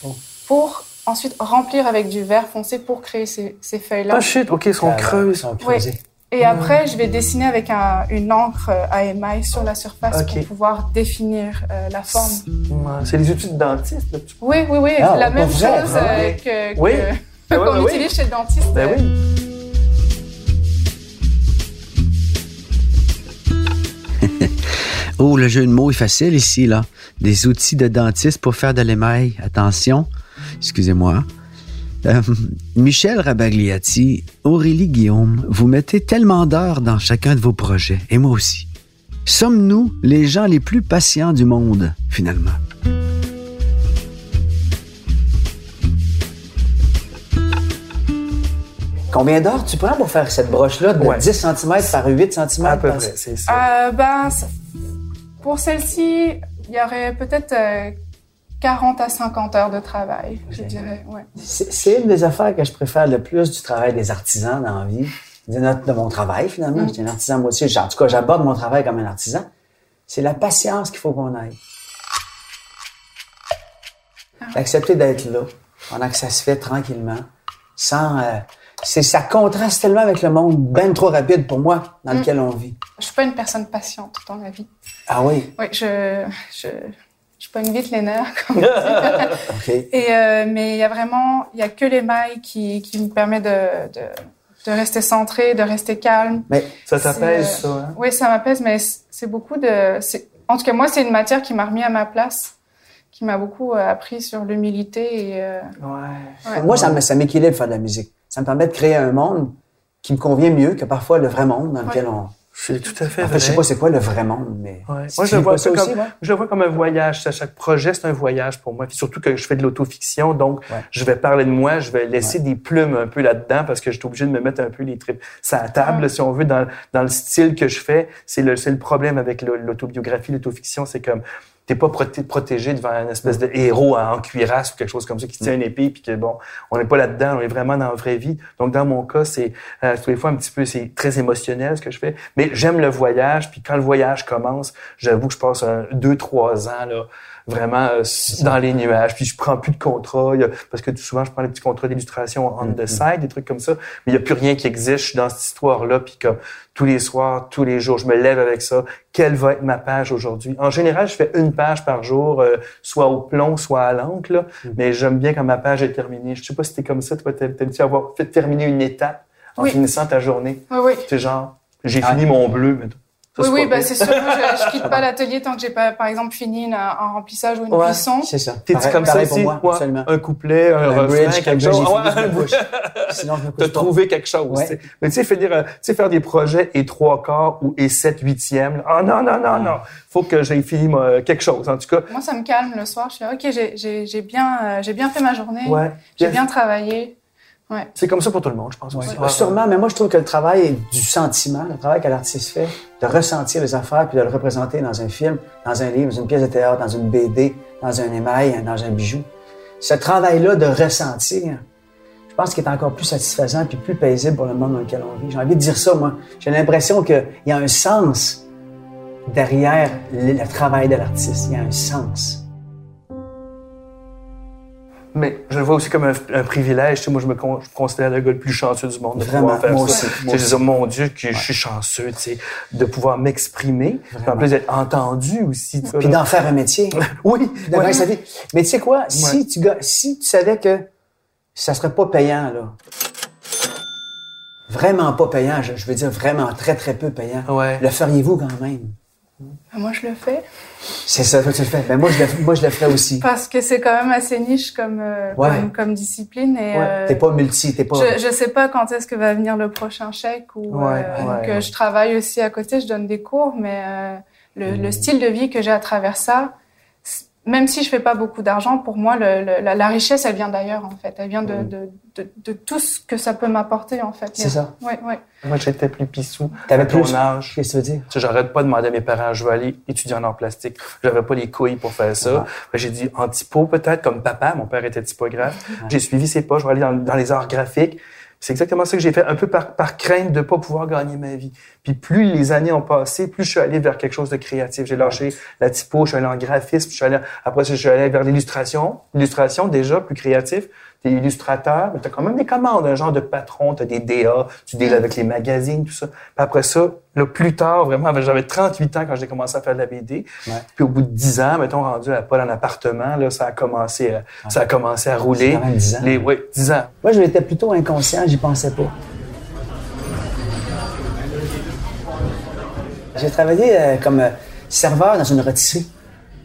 Speaker 1: Oh.
Speaker 3: pour ensuite remplir avec du verre foncé pour créer ces, ces feuilles-là.
Speaker 2: Ah shit, ok, ils sont creuses.
Speaker 1: ils sont creusés.
Speaker 3: Et après, je vais dessiner avec un- une encre à émail sur la surface pour pouvoir définir euh, la forme.
Speaker 2: C'est les outils de dentiste, là. tu-
Speaker 3: Oui, oui, oui,
Speaker 1: Ah,
Speaker 3: la même chose
Speaker 2: ah
Speaker 3: euh, que,
Speaker 2: Oui. Ben
Speaker 3: qu'on
Speaker 2: ben oui.
Speaker 3: utilise chez le dentiste.
Speaker 2: Ben
Speaker 3: euh,
Speaker 2: oui. [laughs]
Speaker 1: Oh, le jeu de mots est facile ici, là. Des outils de dentiste pour faire de l'émail. Attention. Excusez-moi. Euh, Michel Rabagliati, Aurélie Guillaume, vous mettez tellement d'heures dans chacun de vos projets, et moi aussi. Sommes-nous les gens les plus patients du monde, finalement? Combien d'heures tu prends pour faire cette broche-là de
Speaker 2: Ouais.
Speaker 1: 10 cm par 8 cm?
Speaker 2: À peu près, c'est ça.
Speaker 3: Euh, ben, ça- pour celle-ci, il y aurait peut-être euh, 40 à 50 heures de travail, je dirais. Ouais.
Speaker 1: C'est une des affaires que je préfère le plus du travail des artisans dans la vie. De, notre, de mon travail, finalement. Je suis un artisan moi aussi. En tout cas, j'aborde mon travail comme un artisan. C'est la patience qu'il faut qu'on aille. D'accepter d'être là, pendant que ça se fait tranquillement, sans... euh, c'est, ça contraste tellement avec le monde ben trop rapide pour moi, dans lequel on vit.
Speaker 3: Je suis pas une personne patiente dans la vie.
Speaker 1: Ah oui,
Speaker 3: Oui, je, je, je pogne vite les nerfs. [laughs] comme-
Speaker 1: OK.
Speaker 3: Et, euh, mais il y a vraiment, il y a que l'émail qui, qui me permet de, de, de rester centré, de rester calme.
Speaker 1: Mais
Speaker 2: Ça t'apaise,
Speaker 3: c'est,
Speaker 2: ça, hein?
Speaker 3: Oui, ça m'apaise, mais c'est beaucoup de. En tout cas, moi, c'est une matière qui m'a remis à ma place, qui m'a beaucoup euh, appris sur l'humilité et. euh,
Speaker 2: Ouais.
Speaker 3: ouais.
Speaker 1: Moi, ça, me- ça m'équilibre faire de la musique. Ça me permet de créer un monde qui me convient mieux que parfois le vrai monde dans lequel on,
Speaker 2: C'est tout à fait
Speaker 1: En
Speaker 2: vrai.
Speaker 1: fait, je sais pas c'est quoi le vrai monde, mais.
Speaker 2: Ouais. Moi, je le vois
Speaker 1: aussi,
Speaker 2: comme,
Speaker 1: ouais?
Speaker 2: je le vois comme un voyage. Ça, Chaque projet, c'est un voyage pour moi. Puis surtout que je fais de l'autofiction, donc
Speaker 1: Ouais.
Speaker 2: je vais parler de moi, je vais laisser des plumes un peu là-dedans parce que je suis obligé de me mettre un peu les tripes. Ça à table,
Speaker 3: Ouais.
Speaker 2: si on veut, dans, dans le style que je fais. C'est le, c'est le problème avec l'autobiographie, l'autofiction, c'est comme t'es pas proté- protégé devant une espèce de héros en cuirasse ou quelque chose comme ça qui tient une épée puis que bon, on n'est pas là-dedans, on est vraiment dans la vraie vie. Donc dans mon cas, c'est euh, tous les fois un petit peu, c'est très émotionnel ce que je fais, mais j'aime le voyage. Puis quand le voyage commence, j'avoue que je passe deux trois ans là vraiment euh, dans les nuages. Puis je prends plus de contrats parce que souvent je prends des petits contrats d'illustration on the side, des trucs comme ça. Mais il y a plus rien qui existe. Je suis dans cette histoire là. Puis comme tous les soirs, tous les jours, je me lève avec ça. Quelle va être ma page aujourd'hui? En général, je fais une page par jour, euh, soit au plomb, soit à l'encre. là. Mais j'aime bien quand ma page est terminée. Je sais pas si t'es comme ça. Toi, t'aimes- t'aimes-tu avoir fait terminer une étape en
Speaker 3: Oui.
Speaker 2: finissant ta journée?
Speaker 3: Oui, oui.
Speaker 2: C'est genre, j'ai
Speaker 1: Ah.
Speaker 2: fini mon bleu.
Speaker 3: Oui,
Speaker 2: c'est
Speaker 3: oui, bah, c'est sûr. Moi, je, je quitte [laughs] pas l'atelier tant que j'ai pas, par exemple, fini une- un remplissage ou une
Speaker 2: Ouais.
Speaker 3: cuisson.
Speaker 1: C'est ça. Pareil-
Speaker 2: comme ça aussi?
Speaker 1: pour moi,
Speaker 2: Ouais. Un couplet, un,
Speaker 1: Un
Speaker 2: refrain, quelque
Speaker 1: quelque
Speaker 2: chose.
Speaker 1: je me couche. Sinon, je me
Speaker 2: T'as trouvé quelque chose.
Speaker 1: Ouais.
Speaker 2: tu sais. Mais tu sais, fait dire, euh, tu sais, faire des projets et trois quarts ou et sept huitièmes. là. Ah non, non, non, non. Faut que j'aie fini moi, quelque chose. En tout cas,
Speaker 3: Moi, ça me calme le soir. Je suis ok, j'ai- j'ai j'ai bien, euh, j'ai bien fait ma journée.
Speaker 2: ouais.
Speaker 3: J'ai bien travaillé.
Speaker 2: C'est comme ça pour tout le monde, je pense.
Speaker 1: Ouais. Sûrement, mais moi, je trouve que le travail du sentiment, le travail que l'artiste fait, de ressentir les affaires puis de le représenter dans un film, dans un livre, dans une pièce de théâtre, dans une BD, dans un émail, dans un bijou, ce travail-là de ressentir, je pense qu'il est encore plus satisfaisant puis plus paisible pour le monde dans lequel on vit. J'ai envie de dire ça, moi. J'ai l'impression qu'il y a un sens derrière le travail de l'artiste. Il y a un sens.
Speaker 2: Mais je le vois aussi comme un, un privilège. Tu sais, moi, je me, con- je me considère le gars le plus chanceux du monde de
Speaker 1: Vraiment,
Speaker 2: pouvoir faire
Speaker 1: moi
Speaker 2: ça.
Speaker 1: aussi, moi
Speaker 2: je
Speaker 1: aussi.
Speaker 2: dis, mon Dieu, que je suis chanceux, tu sais, de pouvoir m'exprimer. En plus, d'être entendu aussi.
Speaker 1: Puis d'en faire un métier. [laughs]
Speaker 2: Oui,
Speaker 1: de
Speaker 2: ouais.
Speaker 1: vivre sa vie. Mais tu sais quoi? Si, tu, si tu savais que ça serait pas payant, là, vraiment pas payant, je, je veux dire vraiment très, très peu payant, le feriez-vous quand même?
Speaker 3: Moi, je le fais
Speaker 1: C'est ça, toi, tu le fais. Ben, moi, je le, moi, je le ferais aussi.
Speaker 3: parce que c'est quand même assez niche comme, euh,
Speaker 1: Ouais.
Speaker 3: comme, comme discipline et.
Speaker 1: Ouais.
Speaker 3: euh,
Speaker 1: T'es pas multi, t'es pas...
Speaker 3: Je, je sais pas quand est-ce que va venir le prochain chèque ou
Speaker 2: Ouais,
Speaker 3: euh, euh, je travaille aussi à côté, je donne des cours, mais euh, le, le style de vie que j'ai à travers ça, même si je fais pas beaucoup d'argent, pour moi, le, le- la, la richesse, elle vient d'ailleurs en fait, elle vient de, de, de, de tout ce que ça peut m'apporter en fait.
Speaker 1: Mm. C'est ça.
Speaker 3: Ouais, ouais.
Speaker 2: Moi, j'étais plus pissou.
Speaker 1: T'avais
Speaker 2: à ton
Speaker 1: plus-
Speaker 2: âge.
Speaker 1: Qu'est-ce que tu veux dire?
Speaker 2: J'arrête pas de demander à mes parents, je veux aller étudier en art plastique. J'avais pas les couilles pour faire ça.
Speaker 1: Ouais.
Speaker 2: Que J'ai dit en typo peut-être, comme papa, mon père était typographe. J'ai suivi ses pas, je vais aller dans, dans les arts graphiques. C'est exactement ça que j'ai fait, un peu par, crainte de pas pouvoir gagner ma vie. Puis plus les années ont passé, plus je suis allé vers quelque chose de créatif. J'ai lâché la typo, je suis allé en graphisme, je suis allé, après je suis allé vers l'illustration. L'illustration, déjà, plus créatif. T'es illustrateur, mais t'as quand même des commandes, un genre de patron, t'as des DA, tu deals avec les magazines, tout ça. Puis après ça, là, plus tard, vraiment, j'avais 38 ans quand j'ai commencé à faire de la BD.
Speaker 1: Ouais.
Speaker 2: Puis au bout de 10 ans, mettons, rendu à Paul en appartement, là, ça a commencé à, ça a commencé à rouler.
Speaker 1: C'est quand même 10 ans.
Speaker 2: Les, oui, 10 ans.
Speaker 1: Moi, je l'étais plutôt inconscient, j'y pensais pas. J'ai travaillé euh, comme euh, serveur dans une rôtisserie.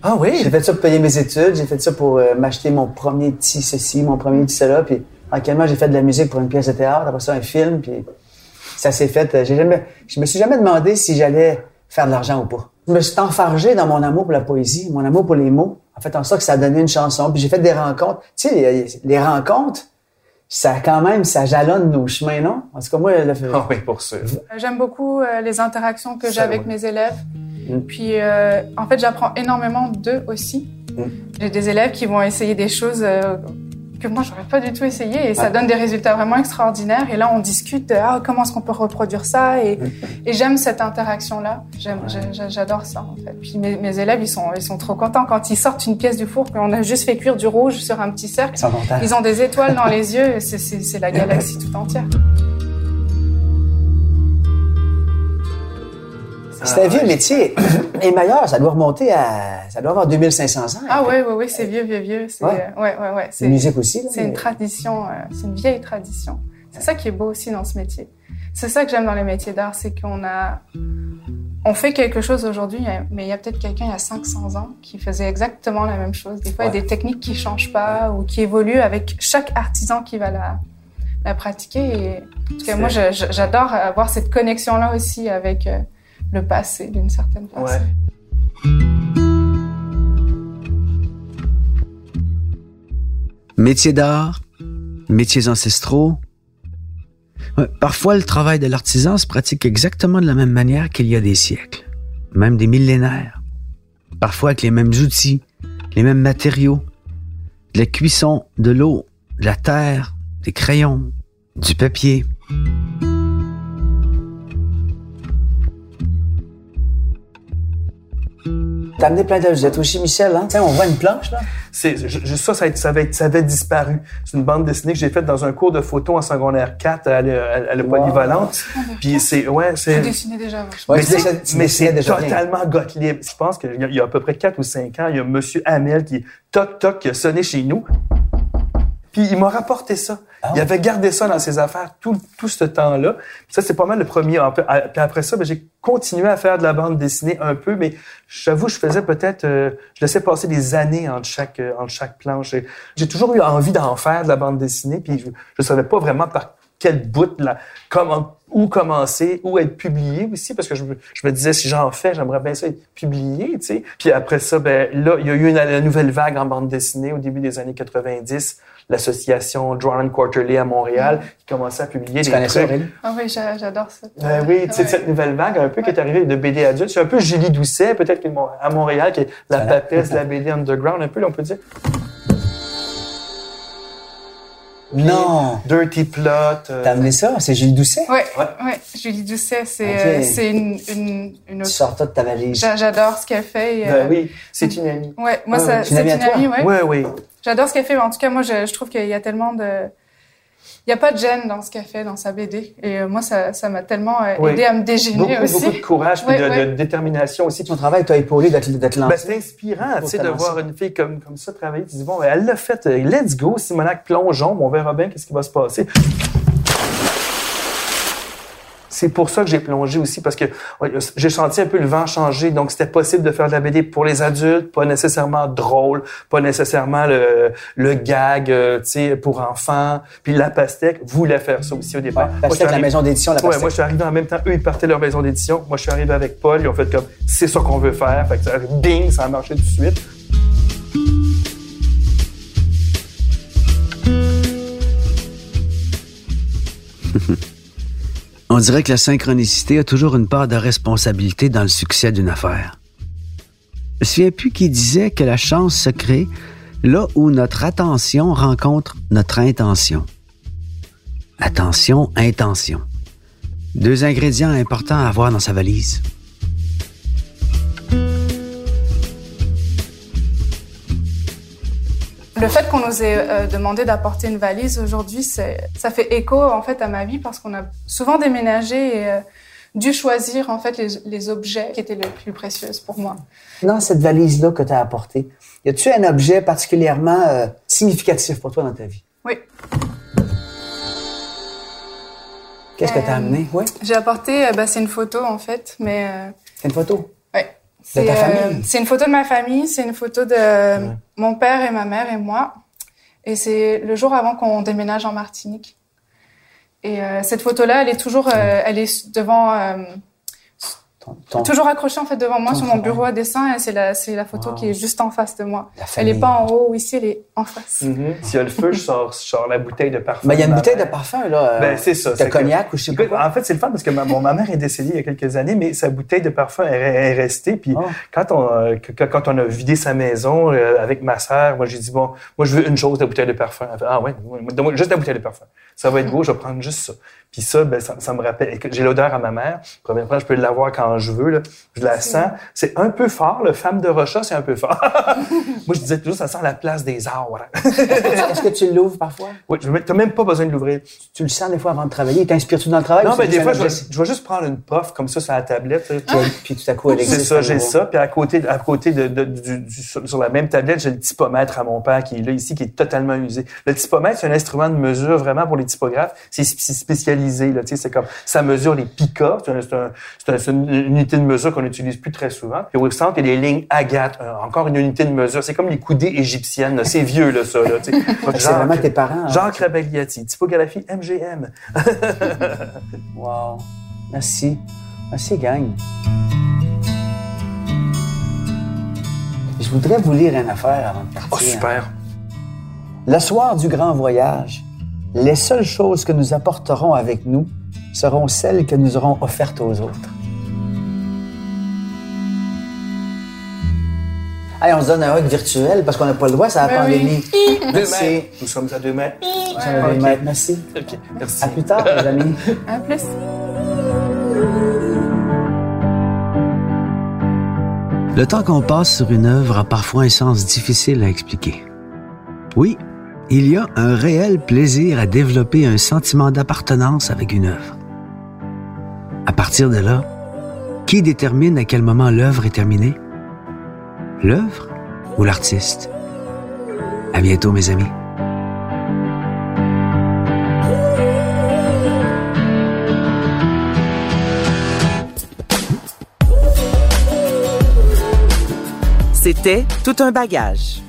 Speaker 2: Ah oui?
Speaker 1: J'ai fait ça pour payer mes études, j'ai fait ça pour euh, m'acheter mon premier petit ceci, mon premier petit cela, puis tranquillement, j'ai fait de la musique pour une pièce de théâtre, après ça, un film, puis ça s'est fait. euh, J'ai jamais, je me suis jamais demandé si j'allais faire de l'argent ou pas. Je me suis enfargé dans mon amour pour la poésie, mon amour pour les mots, en fait en sorte que ça a donné une chanson, puis j'ai fait des rencontres. Tu sais, les, les rencontres, ça quand même, ça jalonne nos chemins, non? En tout cas, moi, le,
Speaker 2: Ah oui, pour sûr.
Speaker 3: J'aime beaucoup euh, les interactions que j'ai avec
Speaker 2: ouais.
Speaker 3: mes élèves.
Speaker 1: Mm.
Speaker 3: Puis, euh, en fait, j'apprends énormément d'eux aussi.
Speaker 1: Mm.
Speaker 3: J'ai des élèves qui vont essayer des choses euh, que moi, j'aurais pas du tout essayé et ça donne des résultats vraiment extraordinaires. Et là, on discute de ah, comment est-ce qu'on peut reproduire ça? Et, et j'aime cette interaction-là. J'adore ça, en fait. Puis mes, mes élèves, ils sont, ils sont trop contents quand ils sortent une pièce du four, qu'on a juste fait cuire du rouge sur un petit cercle.
Speaker 1: ils
Speaker 3: ont des étoiles dans les [laughs] yeux c'est la galaxie tout entière.
Speaker 1: C'est un vieux métier. Et meilleur, ça doit remonter à, ça doit avoir 2500 ans.
Speaker 3: Ah ouais, ouais, ouais, c'est vieux, vieux, vieux. C'est,
Speaker 1: Ouais.
Speaker 3: euh, ouais, ouais, ouais.
Speaker 1: C'est musique aussi. là,
Speaker 3: C'est une tradition, euh, c'est une vieille tradition. C'est ça qui est beau aussi dans ce métier. C'est ça que j'aime dans les métiers d'art, c'est qu'on a, on fait quelque chose aujourd'hui, mais il y a peut-être quelqu'un il y a 500 ans qui faisait exactement la même chose. Des fois, il y a des techniques qui changent pas ou qui évoluent avec chaque artisan qui va la, la pratiquer. Et, en tout cas, moi, je- je- j'adore avoir cette connexion-là aussi avec, euh, le passé d'une certaine façon.
Speaker 2: Ouais.
Speaker 1: Métiers d'art, métiers ancestraux. Parfois, le travail de l'artisan se pratique exactement de la même manière qu'il y a des siècles, même des millénaires. Parfois avec les mêmes outils, les mêmes matériaux, de la cuisson, de l'eau, de la terre, des crayons, du papier.
Speaker 4: T'as amené plein d'objets. Toi aussi, Michel, hein? Tiens, on voit une planche, là.
Speaker 2: C'est, je- je- ça, ça, ça, avait, ça avait disparu. C'est une bande dessinée que j'ai faite dans un cours de photo en secondaire 4 à, la- polyvalente. Puis c'est, ouais, c'est,
Speaker 3: dessinais déjà. moi, je
Speaker 4: Ouais,
Speaker 2: mais
Speaker 4: tu tu
Speaker 2: mais c'est totalement Gottlieb. Je pense qu'il y, a- il y a à peu près 4 ou 5 ans, il y a Monsieur Hamel qui, toc, toc, qui a sonné chez nous. Puis il m'a rapporté ça.
Speaker 4: Ah
Speaker 2: Il avait gardé ça dans ses affaires tout, tout ce temps-là. Ça, c'est pas mal le premier. Puis après ça, ben, j'ai continué à faire de la bande dessinée un peu, mais j'avoue, je faisais peut-être... euh, je laissais passer des années entre chaque, euh, entre chaque planche. J'ai- toujours eu envie d'en faire de la bande dessinée, puis je, je savais pas vraiment par quel bout, là, comment, où commencer, où être publié aussi, parce que je, me- je me disais, si j'en fais, j'aimerais bien ça être publié, tu sais. Puis après ça, ben là, il y a eu une, une nouvelle vague en bande dessinée au début des années 90, l'association Drawn Quarterly à Montréal, qui commençait à publier
Speaker 4: Tu
Speaker 2: des
Speaker 4: connais ça,
Speaker 2: trucs.
Speaker 3: Ah oui, j'a- j'adore ça.
Speaker 2: Ben oui, tu sais,
Speaker 3: Ouais.
Speaker 2: cette nouvelle vague un peu qui est arrivée de BD adulte. C'est un peu Julie Doucet, peut-être à Montréal, qui est la
Speaker 4: Voilà.
Speaker 2: papesse de la BD underground, un peu, là, on peut dire.
Speaker 4: Non!
Speaker 2: Dirty Plot. euh,
Speaker 4: T'as amené ça? C'est Gilles Doucet?
Speaker 3: Ouais,
Speaker 2: Ouais.
Speaker 3: ouais. Julie Doucet, c'est
Speaker 4: Ok.
Speaker 3: euh, c'est une, une, une
Speaker 4: Tu
Speaker 3: autre.
Speaker 4: sors ça de ta valise.
Speaker 3: J'a- J'adore ce qu'elle fait. et,
Speaker 2: ben
Speaker 3: euh,
Speaker 2: oui, c'est une amie.
Speaker 3: Ouais, moi,
Speaker 2: Ouais,
Speaker 3: ça-.
Speaker 4: C'est une
Speaker 3: c'est
Speaker 4: amie toi?
Speaker 3: amie, ouais.
Speaker 2: Ouais, oui.
Speaker 3: J'adore ce qu'elle fait, mais en tout cas, moi, je, je trouve qu'il y a tellement de... Il n'y a pas de gêne dans ce qu'elle fait, dans sa BD. Et euh, moi, ça ça m'a tellement euh,
Speaker 2: Oui.
Speaker 3: aidé à me dégêner
Speaker 2: Beaucoup,
Speaker 3: aussi.
Speaker 2: beaucoup de courage
Speaker 3: Ouais,
Speaker 2: de, de
Speaker 3: ouais.
Speaker 2: détermination aussi.
Speaker 4: Ton travail t'a épaulé d'être d'être
Speaker 2: Ben,
Speaker 4: lancé.
Speaker 2: c'est inspirant, tu sais, de voir une fille comme, comme ça travailler. Tu dis, bon, ben, elle l'a fait. euh, Let's go, Simonac, plongeons, on verra bien qu'est-ce qui va se passer. C'est pour ça que j'ai plongé aussi, parce que ouais, j'ai senti un peu le vent changer. Donc, c'était possible de faire de la BD pour les adultes, pas nécessairement drôle, pas nécessairement le, le gag, euh, tu sais, pour enfants. Puis la pastèque voulait faire ça aussi au départ. Moi, je suis
Speaker 4: Pastèque, la
Speaker 2: arrivé-
Speaker 4: maison d'édition, la
Speaker 2: Ouais,
Speaker 4: Pastèque.
Speaker 2: moi, je suis arrivé en même temps. Eux, ils partaient leur maison d'édition. Moi, je suis arrivé avec Paul. Ils ont fait comme, c'est ça qu'on veut faire. Fait que ça, bing, ça a marché tout de suite. [laughs]
Speaker 1: On dirait que la synchronicité a toujours une part de responsabilité dans le succès d'une affaire. Je me souviens plus qui disait que la chance se crée là où notre attention rencontre notre intention. Attention, intention. Deux ingrédients importants à avoir dans sa valise.
Speaker 3: Le fait qu'on nous ait euh, demandé d'apporter une valise aujourd'hui, ça fait écho en fait à ma vie parce qu'on a souvent déménagé et euh, dû choisir en fait les, les objets qui étaient les plus précieux pour moi.
Speaker 4: Dans cette valise-là que t'as apportée, y a-tu un objet particulièrement euh, significatif pour toi dans ta vie?
Speaker 3: Oui,
Speaker 4: Qu'est-ce que t'as
Speaker 3: Euh,
Speaker 4: amené? Oui?
Speaker 3: j'ai apporté, euh, bah, c'est une photo en fait, mais
Speaker 4: C'est une photo? Ta
Speaker 3: C'est,
Speaker 4: famille?
Speaker 3: C'est une photo de ma famille, c'est une photo de mon père et ma mère et moi. Et c'est le jour avant qu'on déménage en Martinique. Et euh, cette photo-là, elle est toujours, euh, elle est devant, euh, Toujours accrochée en fait devant moi
Speaker 4: ton
Speaker 3: sur mon
Speaker 4: travail.
Speaker 3: bureau à dessin. Et c'est la, c'est la photo
Speaker 4: Wow.
Speaker 3: qui est juste en face de moi.
Speaker 4: La
Speaker 3: Elle est
Speaker 4: famille.
Speaker 3: pas en haut ou ici, elle est en face.
Speaker 2: S'il y a le feu, je sors, je sors la bouteille de parfum.
Speaker 4: Ben, il y a une
Speaker 2: ma
Speaker 4: bouteille de parfum, là. euh,
Speaker 2: Ben, c'est ça.
Speaker 4: De
Speaker 2: c'est que-
Speaker 4: cognac ou je sais
Speaker 2: Écoute, en fait, c'est le fun parce que ma, bon, ma mère est décédée il y a quelques années, mais sa bouteille de parfum est, est restée. Puis
Speaker 4: Oh.
Speaker 2: quand, on, euh, quand on a vidé sa maison euh, avec ma sœur, moi j'ai dit bon, moi je veux une chose de bouteille de parfum. Elle fait, ah ouais, juste la bouteille de parfum. Ça va être beau, je vais prendre juste ça. Puis ça, ben, ça, ça me rappelle. J'ai l'odeur à ma mère. Première fois, je peux l'avoir quand je veux. Là. Je la sens. C'est un peu fort. Le femme de Rocha, c'est un peu fort. [laughs] moi, je disais toujours, ça sent la place des arbres.
Speaker 4: Est-ce que tu l'ouvres parfois?
Speaker 2: Oui, tu n'as même pas besoin de l'ouvrir.
Speaker 4: Tu le sens des fois avant de travailler? T'inspires-tu dans le travail?
Speaker 2: Non, mais des
Speaker 4: juste
Speaker 2: fois, je vais,
Speaker 4: objet-
Speaker 2: je vais juste prendre une puff comme ça sur la tablette. sais.
Speaker 4: Puis, puis tout à coup, elle existe.
Speaker 2: C'est ça, j'ai ça. Puis à côté, à côté de, de- du, du- sur, sur la même tablette, j'ai le typomètre à mon père qui est là ici, qui est totalement usé. Le typomètre, c'est un instrument de mesure vraiment pour les typographes. C'est sp- c'est. Là, comme ça mesure les picas. C'est un- c'est un- c'est un- c'est une unité de mesure qu'on n'utilise plus très souvent. Puis au centre, il y a les lignes Agathe, euh, encore une unité de mesure. C'est comme les coudées égyptiennes. C'est vieux là, ça. Là. [laughs]
Speaker 4: C'est vraiment tes parents. hein?
Speaker 2: Jacques Rabagliati, typographie MGM. [laughs]
Speaker 4: Wow. Merci. Merci, gang. Je voudrais vous lire une affaire avant de partir.
Speaker 2: Oh, super.
Speaker 4: Le soir du grand voyage, les seules choses que nous apporterons avec nous seront celles que nous aurons offertes aux autres. Hey, on se donne un hug virtuel parce qu'on n'a pas le droit, c'est la
Speaker 3: Ben
Speaker 4: pandémie.
Speaker 2: Deux
Speaker 4: Merci.
Speaker 2: mètres. Nous sommes à deux mètres.
Speaker 4: Ça va bien, maître. Merci.
Speaker 2: OK, merci.
Speaker 4: À plus tard, les amis. [laughs]
Speaker 3: À plus.
Speaker 1: Le temps qu'on passe sur une œuvre a parfois un sens difficile à expliquer. Oui, il y a un réel plaisir à développer un sentiment d'appartenance avec une œuvre. À partir de là, qui détermine à quel moment l'œuvre est terminée? L'œuvre ou l'artiste? À bientôt, mes amis.
Speaker 5: C'était Tout un bagage.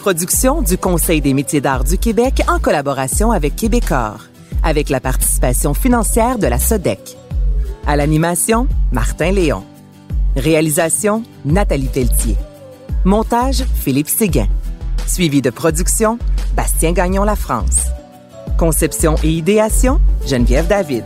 Speaker 5: Production du Conseil des métiers d'art du Québec en collaboration avec Québecor, avec la participation financière de la SODEC. À l'animation, Martin Léon. Réalisation, Nathalie Pelletier. Montage, Philippe Séguin. Suivi de production, Bastien Gagnon La France. Conception et idéation, Geneviève David.